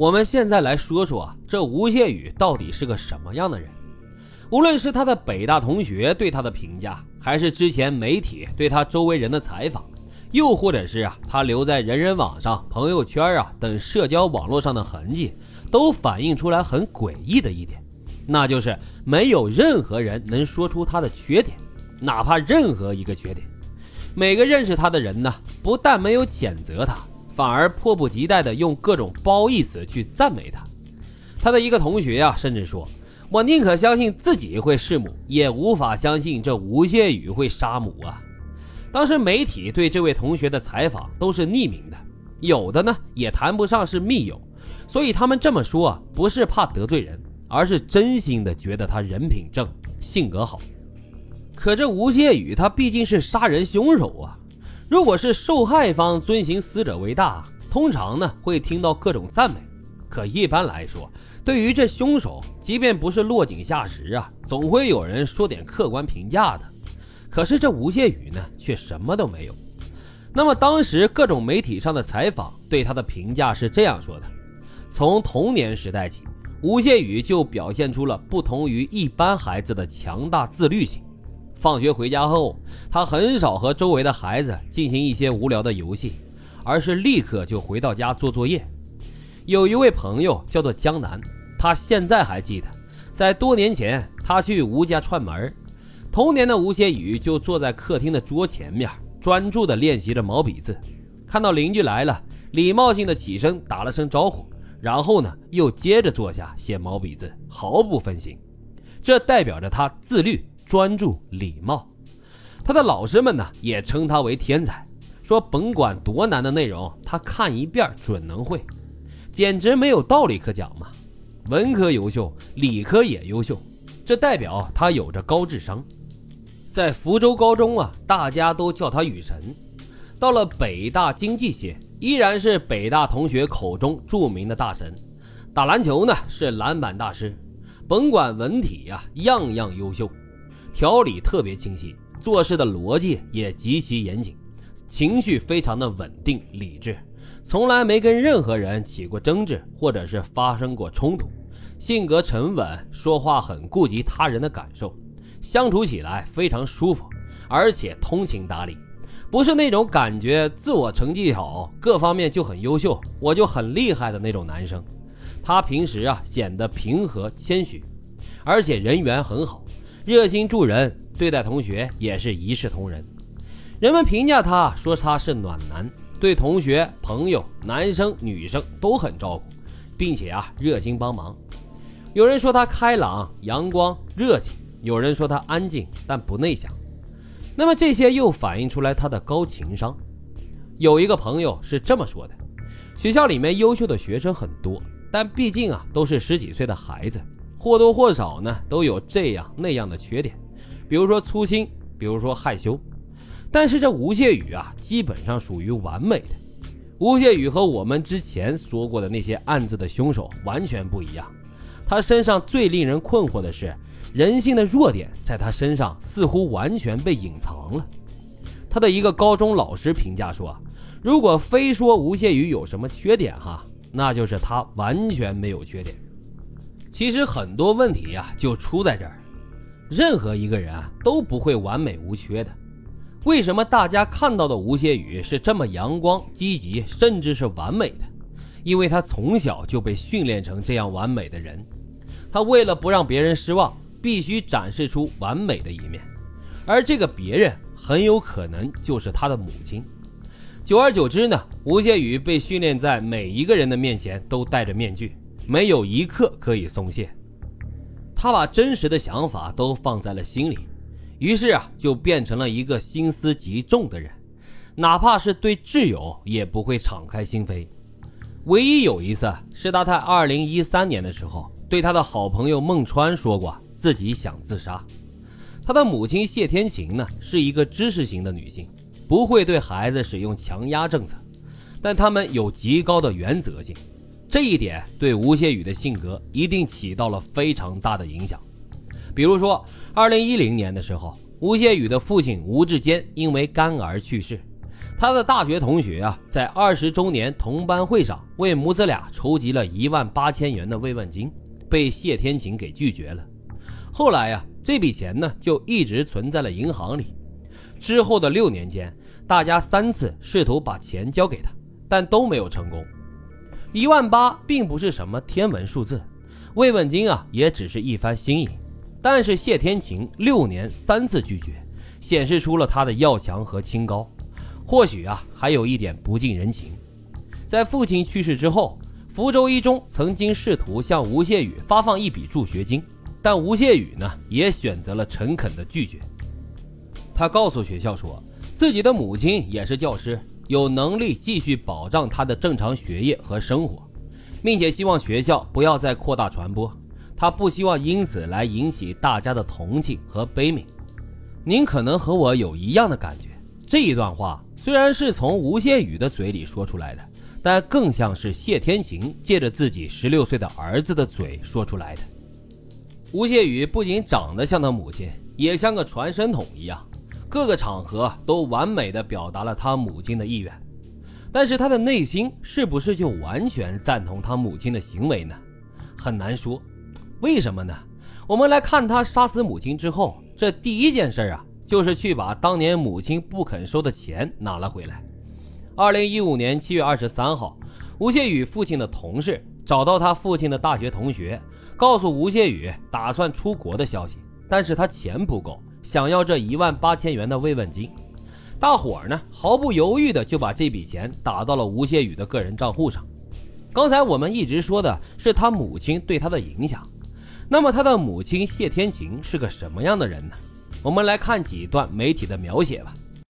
我们现在来说说啊，这吴谢宇到底是个什么样的人？无论是他的北大同学对他的评价，还是之前媒体对他周围人的采访，又或者是啊他留在人人网上、朋友圈啊等社交网络上的痕迹，都反映出来很诡异的一点，那就是没有任何人能说出他的缺点，哪怕任何一个缺点。每个认识他的人呢，不但没有谴责他，反而迫不及待地用各种褒义词去赞美他。他的一个同学啊，甚至说。我宁可相信自己会弑母，也无法相信这吴谢宇会杀母啊！当时媒体对这位同学的采访都是匿名的，有的呢也谈不上是密友，所以他们这么说啊，不是怕得罪人，而是真心的觉得他人品正，性格好。可这吴谢宇他毕竟是杀人凶手啊！如果是受害方遵行死者为大，通常呢会听到各种赞美，可一般来说。对于这凶手，即便不是落井下石啊，总会有人说点客观评价的。可是这吴谢宇呢，却什么都没有。那么当时各种媒体上的采访对他的评价是这样说的：从童年时代起，吴谢宇就表现出了不同于一般孩子的强大自律性。放学回家后，他很少和周围的孩子进行一些无聊的游戏，而是立刻就回到家做作业。有一位朋友叫做江南，他现在还记得，在多年前他去吴家串门，童年的吴谢宇就坐在客厅的桌前面，专注地练习着毛笔字。看到邻居来了，礼貌性的起身打了声招呼，然后呢又接着坐下写毛笔字，毫不分心。这代表着他自律、专注、礼貌。他的老师们呢也称他为天才，说甭管多难的内容，他看一遍准能会。简直没有道理可讲嘛！文科优秀，理科也优秀，这代表他有着高智商。在福州高中啊，大家都叫他雨神。到了北大经济系，依然是北大同学口中著名的大神。打篮球呢是篮板大师，甭管文体呀，样样优秀。条理特别清晰，做事的逻辑也极其严谨，情绪非常的稳定理智。从来没跟任何人起过争执，或者是发生过冲突，性格沉稳，说话很顾及他人的感受，相处起来非常舒服，而且通情达理，不是那种感觉自我成绩好，各方面就很优秀，我就很厉害的那种男生。他平时啊显得平和谦虚，而且人缘很好，热心助人，对待同学也是一视同仁。人们评价他说他是暖男。对同学、朋友、男生、女生都很照顾，并且啊热心帮忙。有人说他开朗、阳光、热情；有人说他安静但不内向。那么这些又反映出来他的高情商。有一个朋友是这么说的：学校里面优秀的学生很多，但毕竟啊都是十几岁的孩子，或多或少呢都有这样那样的缺点，比如说粗心，比如说害羞。但是这吴谢宇啊，基本上属于完美的。吴谢宇和我们之前说过的那些案子的凶手完全不一样。他身上最令人困惑的是，人性的弱点在他身上似乎完全被隐藏了。他的一个高中老师评价说：“如果非说吴谢宇有什么缺点哈，那就是他完全没有缺点。其实很多问题呀，就出在这儿。任何一个人啊，都不会完美无缺的。”为什么大家看到的吴谢宇是这么阳光、积极，甚至是完美的？因为他从小就被训练成这样完美的人。他为了不让别人失望，必须展示出完美的一面，而这个别人很有可能就是他的母亲。久而久之呢，吴谢宇被训练在每一个人的面前都戴着面具，没有一刻可以松懈。他把真实的想法都放在了心里。于是啊，就变成了一个心思极重的人，哪怕是对挚友也不会敞开心扉。唯一有一次是他在二零一三年的时候，对他的好朋友孟川说过自己想自杀。他的母亲谢天晴呢，是一个知识型的女性，不会对孩子使用强压政策，但他们有极高的原则性，这一点对吴谢宇的性格一定起到了非常大的影响。比如说，二零一零年的时候，吴谢宇的父亲吴志坚因为肝癌去世。他的大学同学啊，在二十周年同班会上为母子俩筹集了一万八千元的慰问金，被谢天晴给拒绝了。后来呀，这笔钱呢就一直存在了银行里。之后的六年间，大家三次试图把钱交给他，但都没有成功。一万八并不是什么天文数字，慰问金啊也只是一番心意。但是谢天晴六年三次拒绝，显示出了他的要强和清高。或许啊，还有一点不近人情。在父亲去世之后，福州一中曾经试图向吴谢宇发放一笔助学金，但吴谢宇呢，也选择了诚恳的拒绝。他告诉学校说，自己的母亲也是教师，有能力继续保障他的正常学业和生活，并且希望学校不要再扩大传播。他不希望因此来引起大家的同情和悲悯。您可能和我有一样的感觉，这一段话。虽然是从吴谢宇的嘴里说出来的，但更像是谢天晴借着自己十六岁的儿子的嘴说出来的。吴谢宇不仅长得像他母亲，也像个传声筒一样，各个场合都完美的表达了他母亲的意愿。但是他的内心是不是就完全赞同他母亲的行为呢？很难说。为什么呢？我们来看他杀死母亲之后，这第一件事啊。就是去把当年母亲不肯收的钱拿了回来。二零一五年七月二十三号，吴谢宇父亲的同事找到他父亲的大学同学，告诉吴谢宇打算出国的消息，但是他钱不够，想要这一万八千元的慰问金。大伙儿呢毫不犹豫的就把这笔钱打到了吴谢宇的个人账户上。刚才我们一直说的是他母亲对他的影响，那么他的母亲谢天晴是个什么样的人呢？我们来看几段媒体的描写吧。